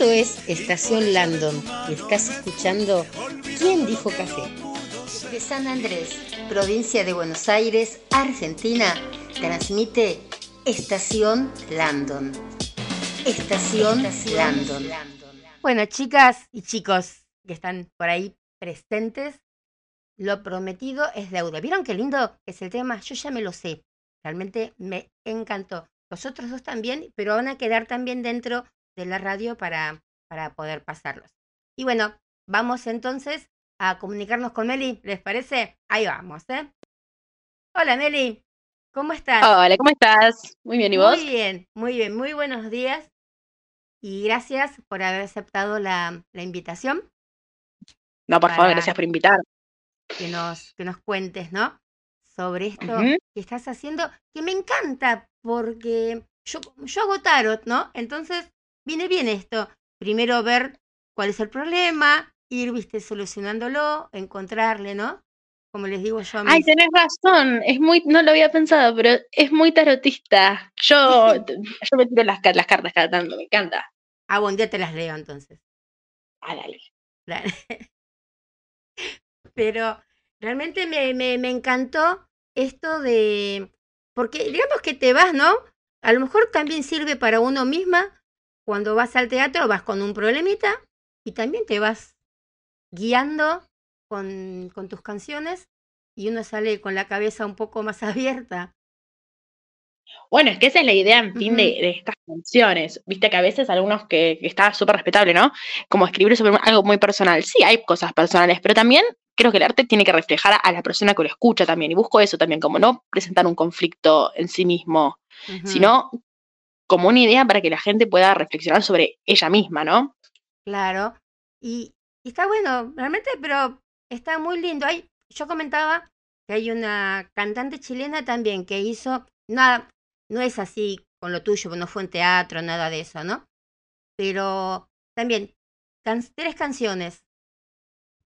Estación Landon, que estás escuchando ¿Quién dijo café? De San Andrés, provincia de Buenos Aires, Argentina, transmite Estación Landon. Estación, Landon. Bueno, chicas y chicos que están por ahí presentes, lo prometido es deuda. ¿Vieron qué lindo es el tema? Yo ya me lo sé. Realmente me encantó. Los otros dos también, pero van a quedar también dentro de la radio para para poder pasarlos. Y bueno, vamos entonces a comunicarnos con Meli, ¿les parece? Ahí vamos, ¿eh? Hola Meli, ¿cómo estás? Hola, ¿cómo estás? Muy bien, ¿y vos? Muy bien, muy bien, muy buenos días y gracias por haber aceptado la, la invitación. No, por favor, gracias por invitar. Que nos, que nos cuentes, ¿no? Sobre esto que estás haciendo, que me encanta porque yo, yo hago tarot, ¿no? Entonces viene bien esto primero ver cuál es el problema, ir, viste, solucionándolo, encontrarle, ¿no? Como les digo yo a Ay, tenés razón, es muy, no lo había pensado, pero es muy tarotista. Yo, yo me tiro las, las cartas cada tanto, me encanta. Ah, buen día te las leo entonces. Ah, dale. Pero realmente me, me, me encantó esto de, porque digamos que te vas, ¿no? A lo mejor también sirve para uno misma cuando vas al teatro vas con un problemita y también te vas guiando con, con tus canciones y uno sale con la cabeza un poco más abierta. Bueno, es que esa es la idea, en fin, de, estas canciones. Viste que a veces algunos que, que está súper respetable, ¿no? Como escribir sobre algo muy personal. Sí, hay cosas personales, pero también creo que el arte tiene que reflejar a la persona que lo escucha también. Y busco eso también, como no presentar un conflicto en sí mismo, sino como una idea para que la gente pueda reflexionar sobre ella misma, ¿no? Claro. Y, está bueno, realmente, pero está muy lindo. Hay, yo comentaba que hay una cantante chilena también que hizo, nada, no es así con lo tuyo, no fue en teatro, nada de eso, ¿no? Pero también tres canciones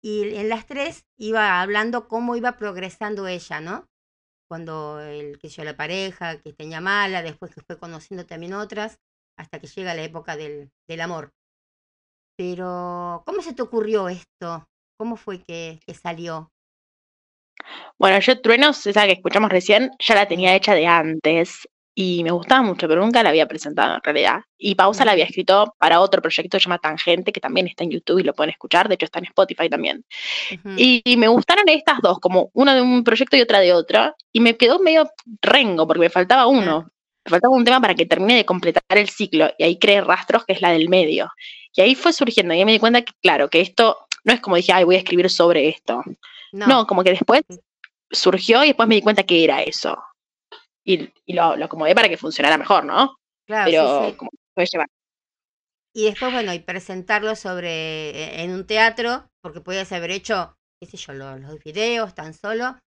y en las tres iba hablando cómo iba progresando ella, ¿no? Cuando el que yo la pareja, que tenía mala, después que fue conociendo también otras, hasta que llega la época del, del amor. Pero, ¿cómo se te ocurrió esto? ¿Cómo fue que, que salió? Bueno, yo Truenos, esa que escuchamos recién, ya la tenía hecha de antes. Y me gustaba mucho, pero nunca la había presentado en realidad. Y Pausa la había escrito para otro proyecto que se llama Tangente, que también está en YouTube y lo pueden escuchar, de hecho está en Spotify también. y, me gustaron estas dos, como una de un proyecto y otra de otra, y me quedó medio rengo porque me faltaba uno. Me faltaba un tema para que termine de completar el ciclo, y ahí creé Rastros, que es la del medio. Y ahí fue surgiendo, y ahí me di cuenta que, claro, que esto no es como dije, ay, voy a escribir sobre esto. No, como que después surgió y después me di cuenta que era eso y, lo, lo, acomodé para que funcionara mejor, ¿no? Claro, Pero sí, como puede llevar. Y después, bueno, y presentarlo sobre e, en un teatro, porque podías haber hecho, qué sé yo, los, los videos tan solo,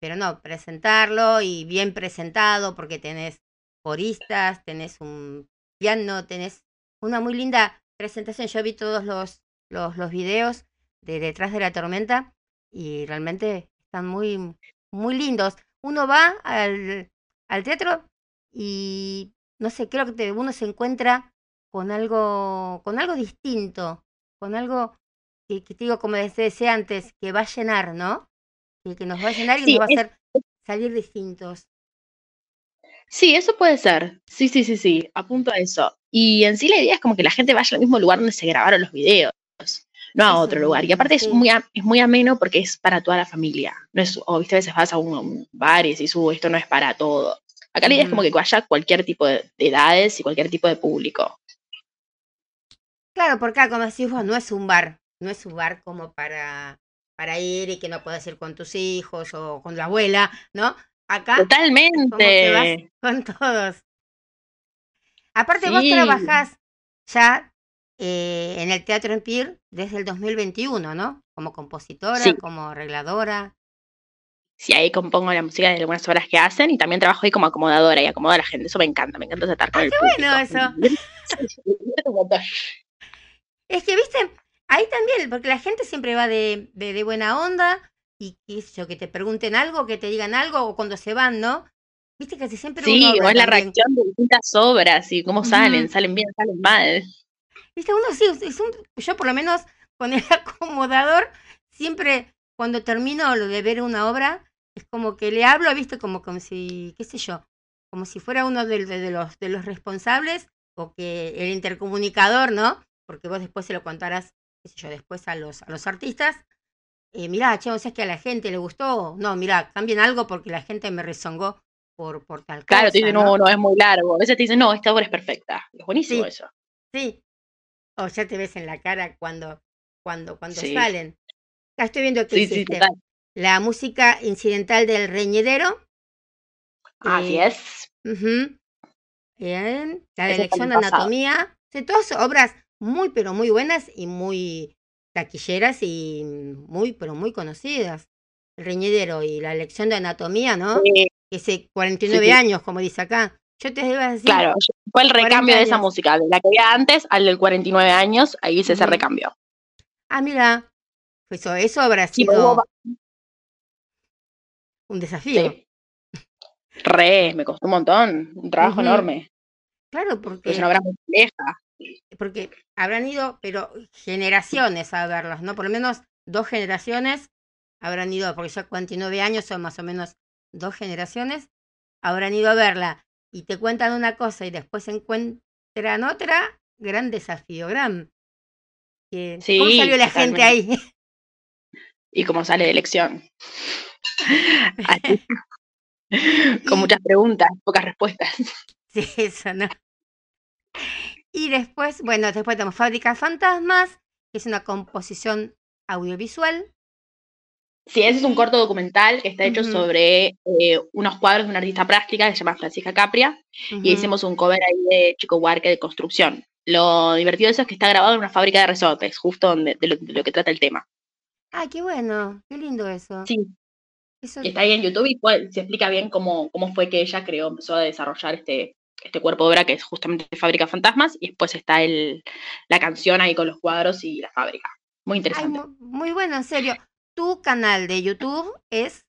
pero no, presentarlo y bien presentado, porque tenés coristas, tenés un piano, tenés una muy linda presentación. Yo vi todos los, los, los videos de Detrás de la Tormenta y realmente están muy, muy lindos. Uno va al, al teatro y no sé, creo que uno se encuentra con algo, con algo distinto, con algo que, te digo, como decía antes, que va a llenar, ¿no? Que, que nos va a llenar y nos va a hacer salir distintos. Sí, eso puede ser. Sí, sí, sí, sí. Apunto a eso. Y en sí la idea es como que la gente vaya al mismo lugar donde se grabaron los videos no a otro lugar. Y aparte es, muy, es muy ameno porque es para toda la familia. No es, o viste, a veces vas a un, bar y uh, esto no es para todo. Acá la idea es como que vaya cualquier tipo de, edades y cualquier tipo de público. Claro, porque como decís vos, no es un bar. No es un bar como para, para ir y que no puedas ir con tus hijos o con la abuela, ¿no? Acá. Totalmente. con todos. Aparte, vos trabajás ya eh, en el Teatro Empire desde el 2021, ¿no? Como compositora, como arregladora. Sí, ahí compongo la música de algunas obras que hacen y también trabajo ahí como acomodadora y acomodo a la gente. Eso me encanta, me encanta estar con ah, qué bueno eso. es que, viste, ahí también, porque la gente siempre va de, de, buena onda y qué que te pregunten algo, que te digan algo o cuando se van, ¿no? Viste que siempre Sí, o es la reacción de distintas obras y cómo salen, salen bien, salen mal. Viste, uno sí, es un, yo por lo menos con el acomodador, siempre cuando termino lo de ver una obra, es como que le hablo, viste, como, como si, qué sé yo, como si fuera uno de, de, los, de los responsables o que el intercomunicador, ¿no? Porque vos después se lo contarás, qué sé yo, después a los, a los artistas. Eh, mirá, che, o sea, es que a la gente le gustó. No, mirá, cambien algo porque la gente me rezongó por, por tal cosa. Claro, te dicen, no, no, es muy largo. A veces te dicen, no, esta obra es perfecta. Es buenísimo eso. Sí, o ya te ves en la cara cuando, cuando, cuando salen. Acá estoy viendo que hiciste la música incidental del reñedero. Así eh, es. Bien. La de lección de anatomía. De todas obras muy, pero muy buenas y muy taquilleras y muy, pero muy conocidas. El reñedero y la lección de anatomía, ¿no? Ese 49 años, como dice acá. Yo te iba a decir. Claro, fue el recambio de esa música, de la que había antes al del 49 años, ahí hice ese recambio. Ah, mira, eso, eso habrá sido un desafío. Re, me costó un montón, un trabajo enorme. Claro, porque. Es una obra muy compleja. Porque habrán ido, pero generaciones a verlas, ¿no? Por lo menos dos generaciones habrán ido, porque ya 49 años son más o menos dos generaciones, habrán ido a verla y te cuentan una cosa y después encuentran otra, gran desafío, gran. ¿Cómo salió la gente ahí? Y cómo sale de elección. Con muchas preguntas, pocas respuestas. Sí, eso no. Y después, bueno, después tenemos Fábricas Fantasmas, que es una composición audiovisual Sí, ese es un corto documental que está hecho sobre eh, unos cuadros de una artista plástica que se llama Francisca Capria y hicimos un cover ahí de Chico Huarque de construcción. Lo divertido de eso es que está grabado en una fábrica de resortes, justo donde, de, lo, que trata el tema. Ah, qué bueno, qué lindo eso. Sí. Y está ahí en YouTube y se explica bien cómo, cómo fue que ella creó, empezó a desarrollar este, este cuerpo de obra que es justamente Fábrica Fantasmas y después está el, la canción ahí con los cuadros y la fábrica. Muy interesante. muy bueno, en serio tu canal de YouTube es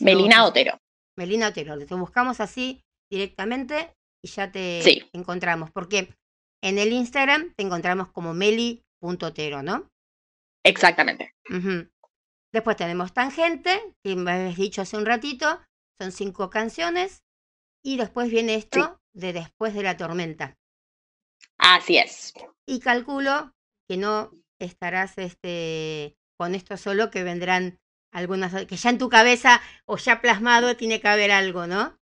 Melina Otero. Melina Otero. Te buscamos así directamente y ya te encontramos. Porque en el Instagram te encontramos como meli.otero, ¿no? Exactamente. Después tenemos Tangente, que me habías dicho hace un ratito. Son cinco canciones. Y después viene esto de después de la tormenta. Así es. Y calculo que no estarás este, con esto solo, que vendrán algunas, que ya en tu cabeza o ya plasmado tiene que haber algo, ¿no?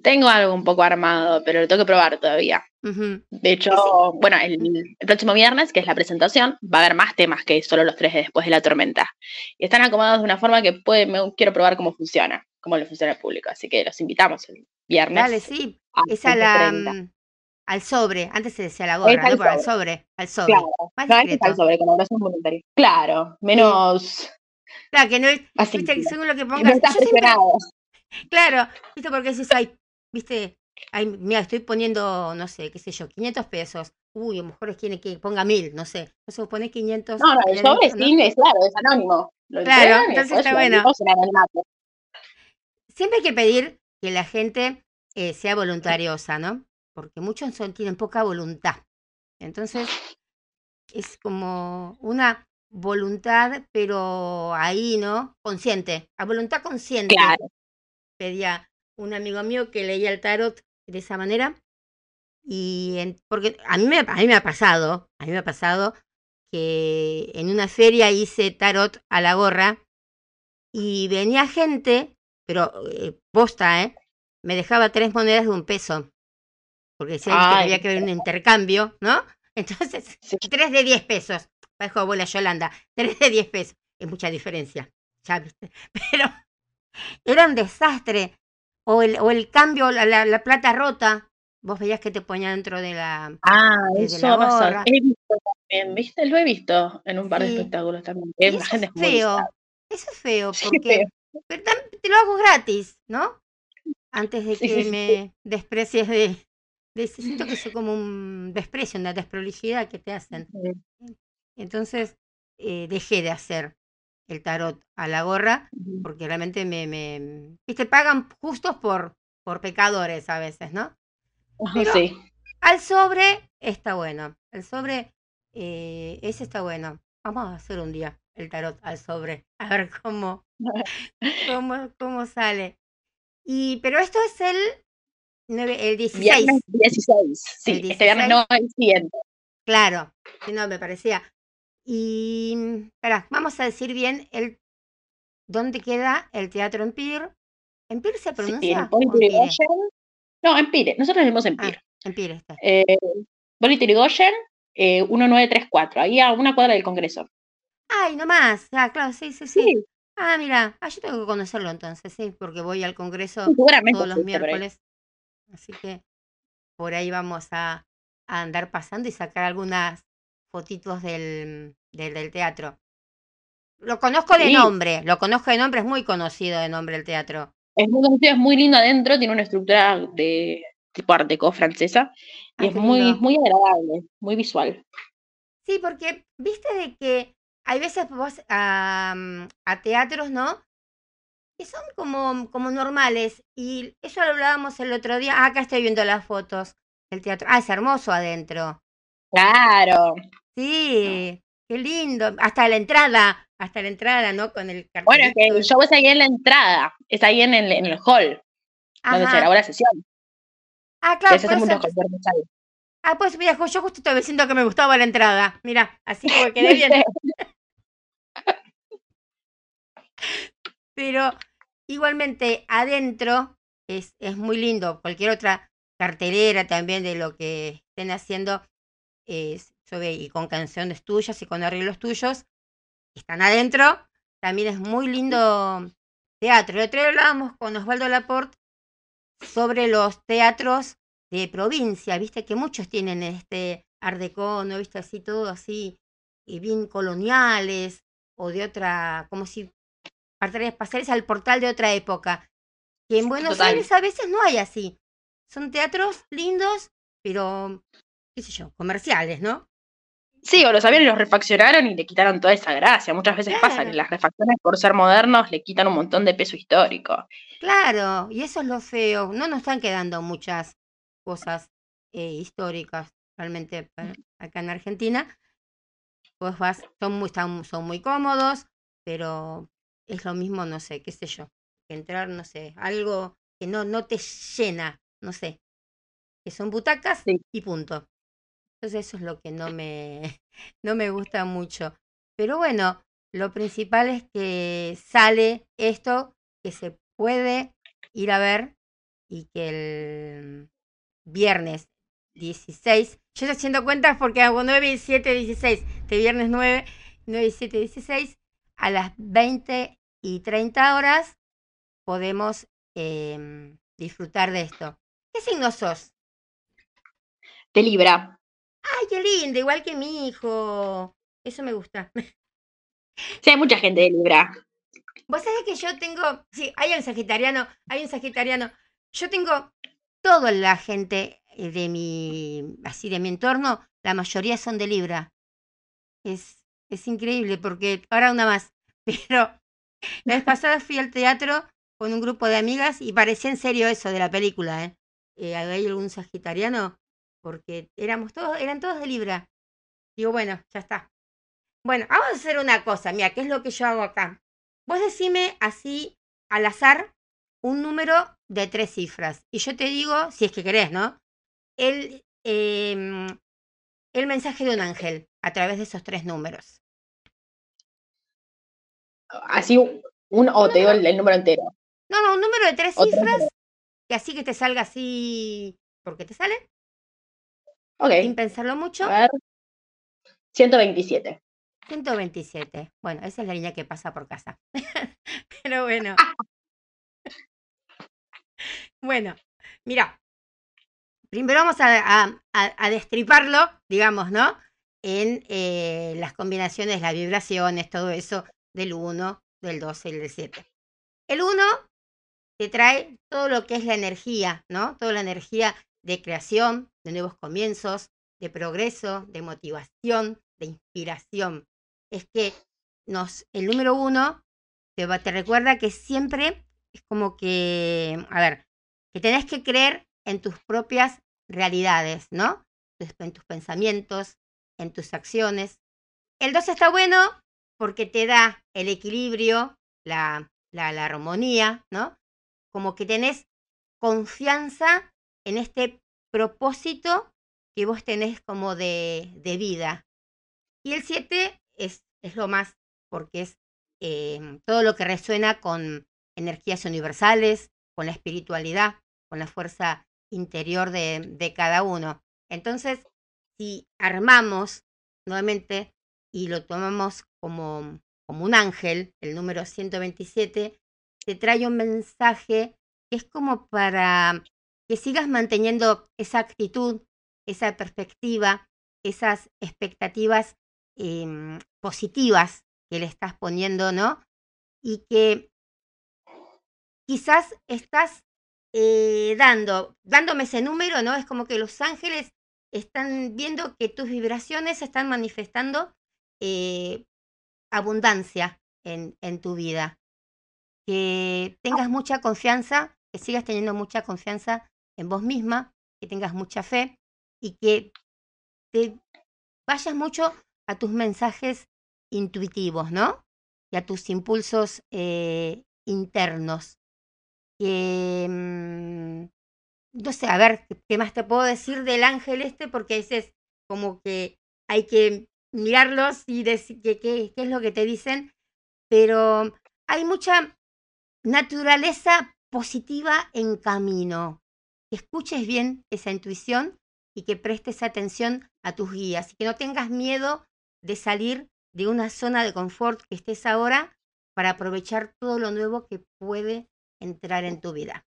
Tengo algo un poco armado, pero lo tengo que probar todavía. De hecho, bueno, el, próximo viernes, que es la presentación, va a haber más temas que solo los tres de después de la tormenta. Y están acomodados de una forma que puede, me, quiero probar cómo funciona, cómo le funciona al público. Así que los invitamos el viernes. Dale, sí. es a la, al sobre. Antes se decía la gorra, ¿no? al sobre. Al sobre. Claro. no, al sobre, con. Claro, menos. Claro, que no es. Así, viste, según lo que pongas. claro, viste, porque si hay, viste, ay, mira, estoy poniendo, no sé, qué sé yo, 500 pesos. Uy, a lo mejor quiere que ponga 1000, no sé. Entonces pone 500. No, no, el sobre ¿no? es claro, es anónimo. claro, entonces está bueno. Siempre hay que pedir que la gente eh, sea voluntariosa, ¿no? Porque muchos son, tienen poca voluntad. Entonces, es como una voluntad, pero ahí, ¿no? Consciente, a voluntad consciente. Claro. Pedía un amigo mío que leía el tarot de esa manera. Y porque a mí, me, a mí me ha pasado, a mí me ha pasado que en una feria hice tarot a la gorra y venía gente, pero eh, posta, ¿eh? Me dejaba tres monedas de un peso. Porque decía que había que haber un intercambio, ¿no? Entonces, tres de diez pesos. Dijo abuela Yolanda, tres de diez pesos. Es mucha diferencia, ya viste. Pero era un desastre o el, o el cambio, la, la, plata rota, vos veías que te ponía dentro de la. Ah, eso la He visto también, ¿viste? Lo he visto en un par de espectáculos también. eso es feo. Eso es feo, porque pero te lo hago gratis, ¿no? Antes de que me desprecies de, de. Siento que es como un desprecio, una desprolijidad que te hacen. Entonces, eh, dejé de hacer el tarot a la gorra, porque realmente me, me viste, pagan justos por, por pecadores a veces, ¿no? sí. Al sobre está bueno. El sobre, eh, ese está bueno. Vamos a hacer un día el tarot al sobre, a ver cómo, cómo, cómo sale. Y, pero esto es el, el 16. Viernes 16. Sí, este viernes no el siguiente. Claro, si no me parecía. Y, espera, vamos a decir bien el dónde queda el Teatro Empire. ¿Empire se pronuncia? Sí, no, Empire. Nosotros decimos Empire. Ah, Empire está. Eh, Bolívar Irigoyen, eh, 1934, ahí a una cuadra del Congreso. Ay, nomás. Ah, claro, sí, sí, sí. Ah, mira, ah, yo tengo que conocerlo entonces, sí, porque voy al Congreso todos los miércoles. Así que por ahí vamos a, a andar pasando y sacar algunas fotitos del, del, teatro. Lo conozco de nombre, lo conozco de nombre, es muy conocido de nombre el teatro. Es muy conocido, es muy lindo adentro, tiene una estructura de tipo art francesa y ah, es muy, muy agradable, muy visual. Sí, porque viste de que hay veces vos a teatros, ¿no? Que son como, como normales y eso lo hablábamos el otro día. Ah, acá estoy viendo las fotos del teatro. Ah, es hermoso adentro. Claro. Sí, qué lindo. Hasta la entrada, hasta la entrada, ¿no? Con el cartel. Bueno, que el show es ahí en la entrada, es ahí en el, en el hall, donde se grabó la sesión. Ah, claro. Ah, pues mira, yo justo estaba diciendo que me gustaba la entrada. Mira, así que quedé bien. Pero igualmente adentro es, es muy lindo. Cualquier otra cartelera también de lo que estén haciendo es, y con canciones tuyas y con arreglos tuyos, están adentro. También es muy lindo teatro. El otro día hablábamos con Osvaldo Laporte sobre los teatros de provincia, viste que muchos tienen este art ¿no? Viste así todo así, y bien coloniales, o de otra, como si pasares al portal de otra época. Que en Buenos Aires a veces no hay así. Son teatros lindos, pero, qué sé yo, comerciales, ¿no? Sí, o los aviones los refaccionaron y le quitaron toda esa gracia. Muchas veces pasa que las refacciones, por ser modernos, le quitan un montón de peso histórico. Claro, y eso es lo feo. No nos están quedando muchas cosas eh, históricas realmente acá en Argentina. Pues vas, son muy, son muy cómodos, pero es lo mismo, no sé, qué sé yo. Entrar, no sé, algo que no, no te llena, no sé, que son butacas y punto. Entonces eso es lo que no me, no me gusta mucho. Pero bueno, lo principal es que sale esto, que se puede ir a ver y que el viernes 16, yo estoy haciendo cuentas porque hago 9 y 7, 16, este viernes 9, 9 y 7, 16, a las 20 y 30 horas podemos em, disfrutar de esto. ¿Qué signo sos? De Libra. Ay, qué lindo, igual que mi hijo. Eso me gusta. Sí, hay mucha gente de Libra. Vos sabés que yo tengo, sí, hay un sagitariano, hay un sagitariano. Yo tengo toda la gente de mi, así de mi entorno, la mayoría son de Libra. Es, es increíble porque, ahora una más, pero la vez pasada fui al teatro con un grupo de amigas y parecía en serio eso de la película, ¿eh? eh ¿Hay algún sagitariano? Porque éramos todos, eran todos de Libra. Digo, bueno, ya está. Bueno, vamos a hacer una cosa, mira, ¿qué es lo que yo hago acá? Vos decime así, al azar, un número de tres cifras. Y yo te digo, si es que querés, ¿no? El, em, el mensaje de un ángel a través de esos tres números. Así, un, o te digo el, número entero. No, no, un número de tres cifras, que así que te salga así, porque te sale. Ok. Sin pensarlo mucho. A ver. 127. 127. Bueno, esa es la línea que pasa por casa. Pero bueno. bueno, mira. Primero vamos a, a, destriparlo, digamos, ¿no? En eh, las combinaciones, las vibraciones, todo eso del 1, del 2 y del 7. El 1 te trae todo lo que es la energía, ¿no? Toda la energía de creación, de nuevos comienzos, de progreso, de motivación, de inspiración es que nos, el número uno te, te recuerda que siempre es como que, a ver, que tenés que creer en tus propias realidades, ¿no? En tus pensamientos, en tus acciones. El dos está bueno porque te da el equilibrio, la, la, la armonía, ¿no? Como que tenés confianza en este propósito que vos tenés como de, de vida. Y el 7 es, es lo más, porque es em, todo lo que resuena con energías universales, con la espiritualidad, con la fuerza interior de, de cada uno. Entonces, si armamos nuevamente y lo tomamos como, como un ángel, el número 127, te trae un mensaje que es como para que sigas manteniendo esa actitud, esa perspectiva, esas expectativas Em, positivas que le estás poniendo, ¿no? Y que quizás estás eh, dando, dándome ese número, ¿no? Es como que los ángeles están viendo que tus vibraciones están manifestando eh, abundancia en, en tu vida. Que tengas mucha confianza, que sigas teniendo mucha confianza en vos misma, que tengas mucha fe y que te vayas mucho a tus mensajes intuitivos, ¿no? Y a tus impulsos eh, internos. Que, mm, no sé, a ver, ¿qué más te puedo decir del ángel este? Porque ese es como que hay que mirarlos y decir qué, qué es lo que te dicen, pero hay mucha naturaleza positiva en camino. Que escuches bien esa intuición y que prestes atención a tus guías y que no tengas miedo de salir de una zona de confort que estés ahora para aprovechar todo lo nuevo que puede entrar en tu vida.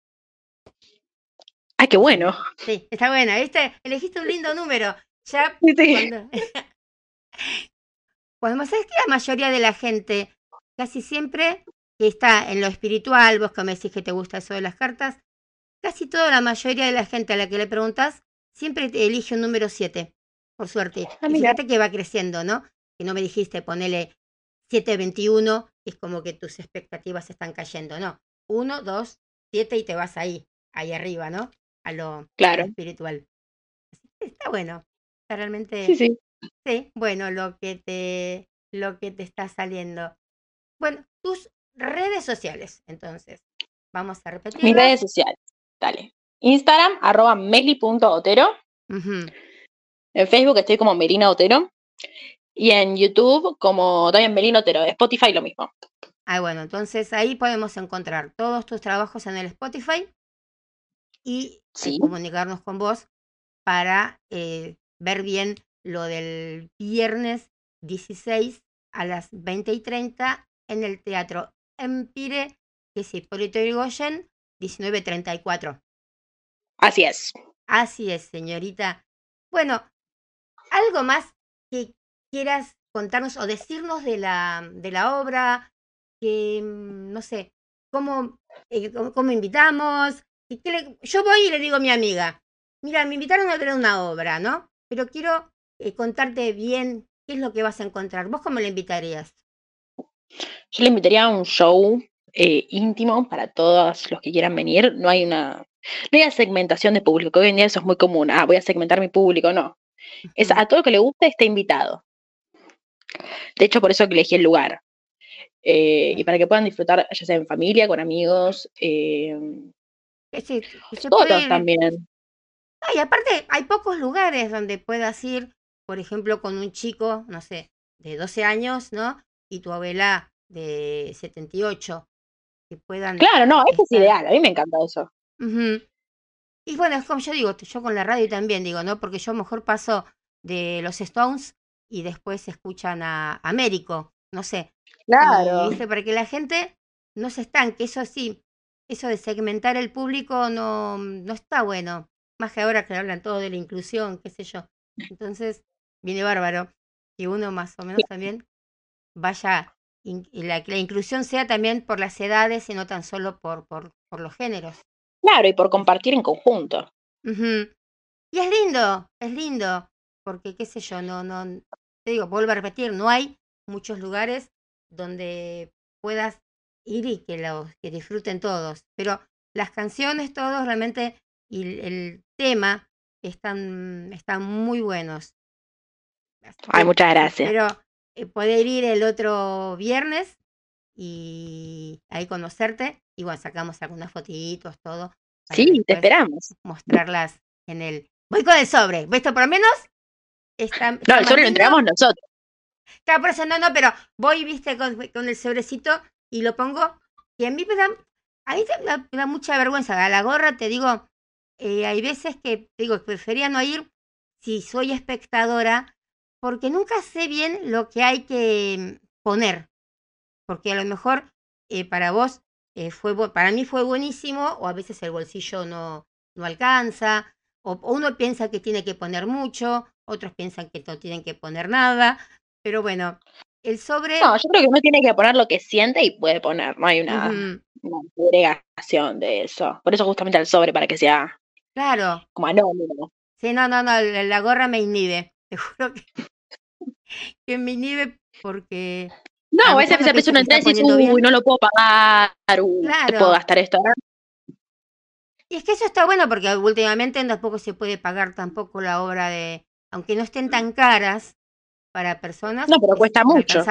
¡Ay, qué bueno! Sí, está buena, ¿viste? Elegiste un lindo número. Ya cuando... cuando sabes que la mayoría de la gente, casi siempre que está en lo espiritual, vos que me decís que te gusta eso de las cartas, casi toda la mayoría de la gente a la que le preguntas siempre te elige un número 7 por suerte. Ah, fíjate que va creciendo, ¿no? Que no me dijiste ponele 721, es como que tus expectativas están cayendo, ¿no? 1, 2, 7 y te vas ahí, ahí arriba, ¿no? A lo, claro. espiritual. Está bueno. Está realmente. Sí, sí. Sí, bueno, lo que te, lo que te está saliendo. Bueno, tus redes sociales, entonces. Vamos a repetir. Mis redes sociales. Dale. Instagram, arroba meli.otero. En Facebook estoy como Melina Otero. Y en YouTube como también Melina Otero. Spotify lo mismo. Ah, bueno, entonces ahí podemos encontrar todos tus trabajos en el Spotify y eh, comunicarnos con vos para eh, ver bien lo del viernes 16 a las 20 y 30 en el Teatro Empire, que es Hipólito Yrigoyen, 1934. Así es. Así es, señorita. Bueno, algo más que quieras contarnos o decirnos de la, de la obra, que, mm, no sé, cómo, eh, cómo invitamos. yo voy y le digo a mi amiga, mira, me invitaron a ver una obra, ¿no? Pero quiero eh, contarte bien qué es lo que vas a encontrar. ¿Vos cómo le invitarías? Yo le invitaría a un show eh, íntimo para todos los que quieran venir. No hay una, no hay segmentación de público, que hoy en día eso es muy común. Ah, voy a segmentar mi público, no. Es a todo lo que le guste está invitado. De hecho, por eso que elegí el lugar. Eh, y para que puedan disfrutar, ya sea en familia, con amigos, eh, todos también. y aparte, hay pocos lugares donde puedas ir, por ejemplo, con un chico, no sé, de 12 años, ¿no? Y tu abuela de 78, que puedan... Claro, no, eso es ideal, a mí me encanta eso. Y bueno, es como yo digo, yo con la radio también digo, ¿no? Porque yo mejor paso de los Stones y después escuchan a Américo, no sé. Claro. Para que la gente no se estanque, eso sí, eso de segmentar el público no, no está bueno. Más que ahora que hablan todo de la inclusión, qué sé yo. Entonces, viene bárbaro que uno más o menos también vaya, y la, la inclusión sea también por las edades y no tan solo por, por, por los géneros. Claro, y por compartir en conjunto. Y es lindo, es lindo, porque qué sé yo, no, no, te digo, vuelvo a repetir, no hay muchos lugares donde puedas ir y que los que disfruten todos, pero las canciones todos realmente y el, tema están, están muy buenos. Ay, muchas gracias. Pero eh, poder ir el otro viernes y ahí conocerte. Y bueno, sacamos algunas fotitos, todo. Sí, te esperamos. Mostrarlas en el. Voy con el sobre. ¿Viste? Por lo menos. Está, no, el sobre lo entregamos nosotros. Claro, por eso no, no, pero voy, viste, con, el sobrecito y lo pongo. Y a mí me da. A mí me da, mucha vergüenza. A la gorra te digo. Eh, hay veces que digo, prefería no ir si soy espectadora, porque nunca sé bien lo que hay que poner porque a lo mejor eh, para vos eh, fue, para mí fue buenísimo, o a veces el bolsillo no, no alcanza, o, uno piensa que tiene que poner mucho, otros piensan que no tienen que poner nada, pero bueno, el sobre... No, yo creo que uno tiene que poner lo que siente y puede poner, no hay una, agregación de eso. Por eso justamente el sobre, para que sea claro. como anónimo. Sí, no, no, no, la gorra me inhibe, te juro que, que me inhibe porque no, a veces se aprecia una entrada y dices, uy, no lo puedo pagar, uy, claro. puedo gastar esto. Y es que eso está bueno porque últimamente tampoco se puede pagar tampoco la obra de, aunque no estén tan caras para personas. No, pero cuesta mucho.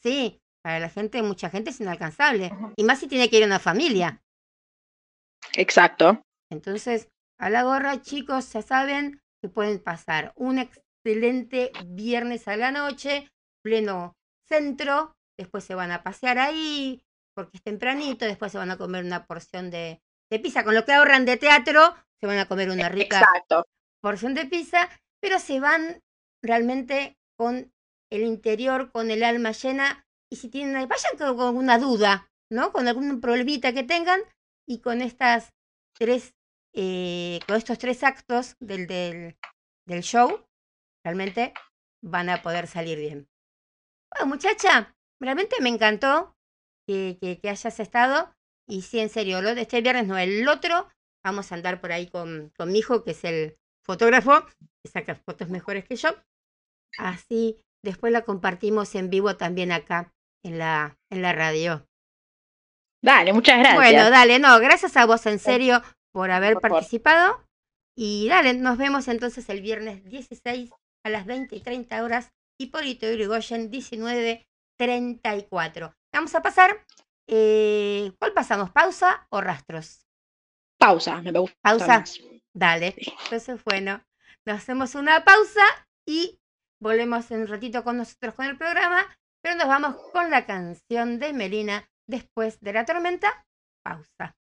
Sí, para la gente, mucha gente es inalcanzable. Y más si tiene que ir una familia. Exacto. Entonces, a la gorra, chicos, ya saben que pueden pasar un excelente viernes a la noche, pleno centro, después se van a pasear ahí, porque es tempranito, después se van a comer una porción de, de pizza. Con lo que ahorran de teatro, se van a comer una rica porción de pizza, pero se van realmente con el interior, con el alma llena, y si tienen, vayan con, con una duda, ¿no? Con algún problemita que tengan, y con estas tres, eh, con estos tres actos del, del, del show, realmente van a poder salir bien. Bueno, muchacha, realmente me encantó que, que, hayas estado. Y sí, en serio, este viernes no, el otro, vamos a andar por ahí con, con mi hijo, que es el fotógrafo, que saca fotos mejores que yo. Así después la compartimos en vivo también acá en la, en la radio. Dale, muchas gracias. Bueno, dale, no, gracias a vos en serio por haber participado. Y dale, nos vemos entonces el viernes 16 a las 20 y 30 horas. Hipólito Yrigoyen 19 34. Vamos a pasar Eh, ¿Cuál pasamos? ¿Pausa o rastros? Pausa, me gusta. Pausa. Dale. Entonces, bueno, nos hacemos una pausa y volvemos en un ratito con nosotros con el programa, pero nos vamos con la canción de Melina después de la tormenta. Pausa.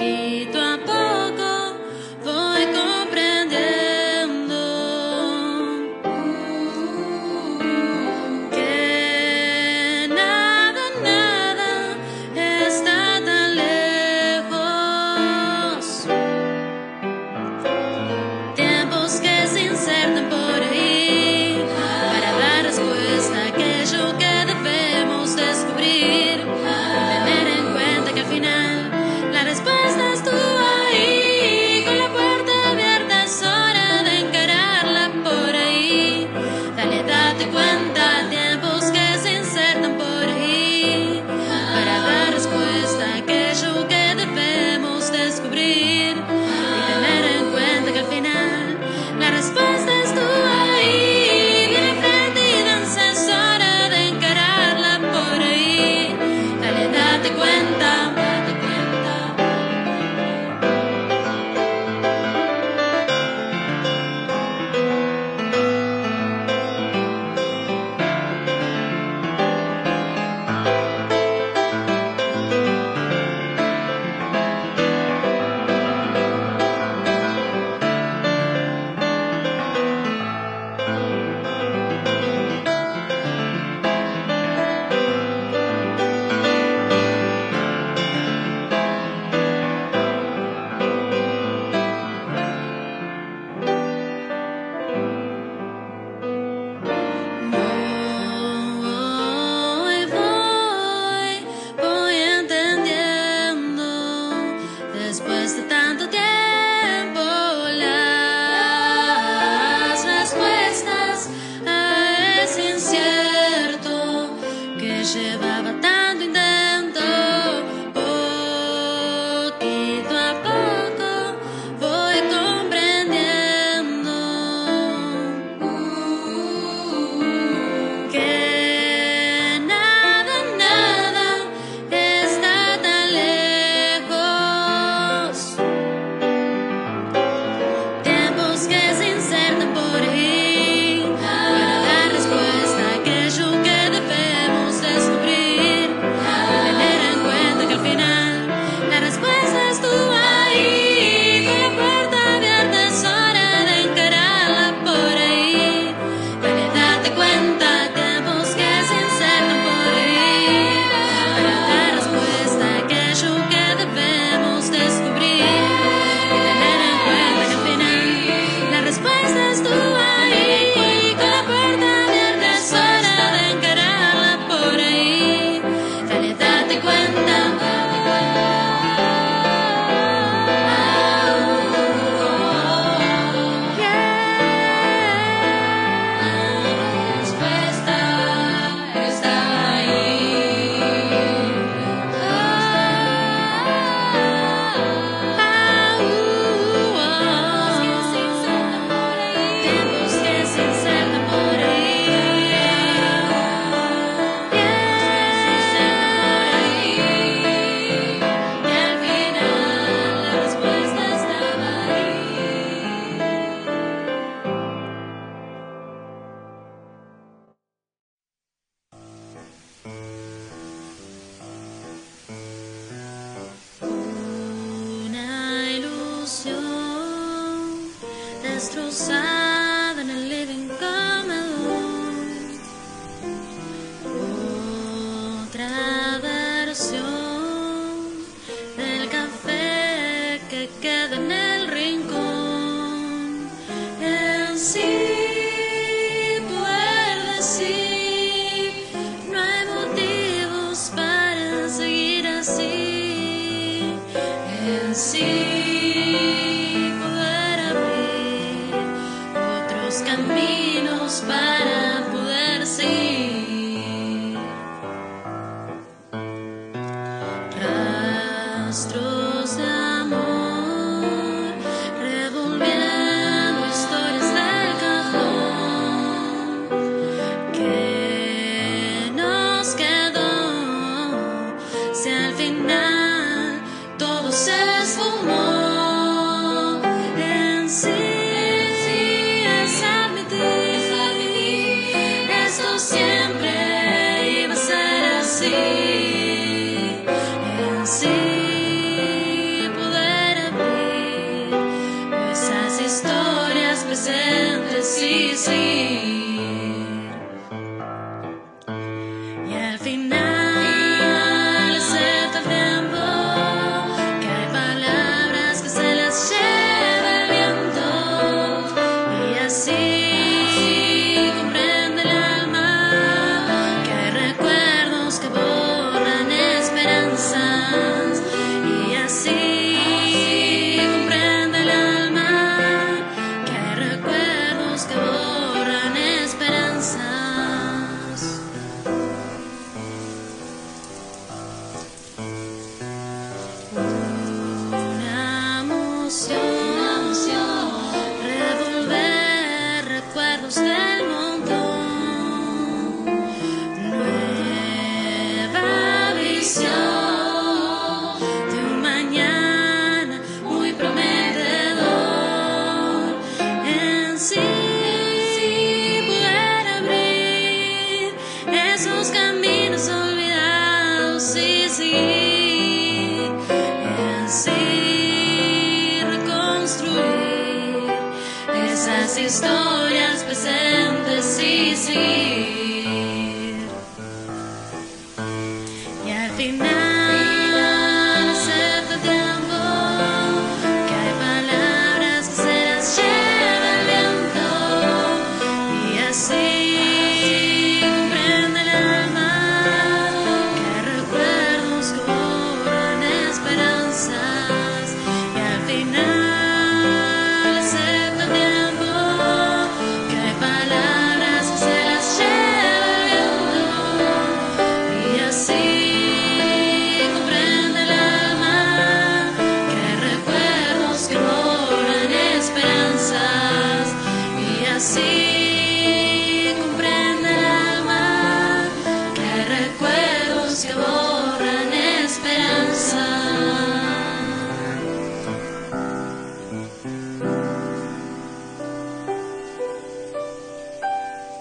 一段 así comprende el alma que recuerdos que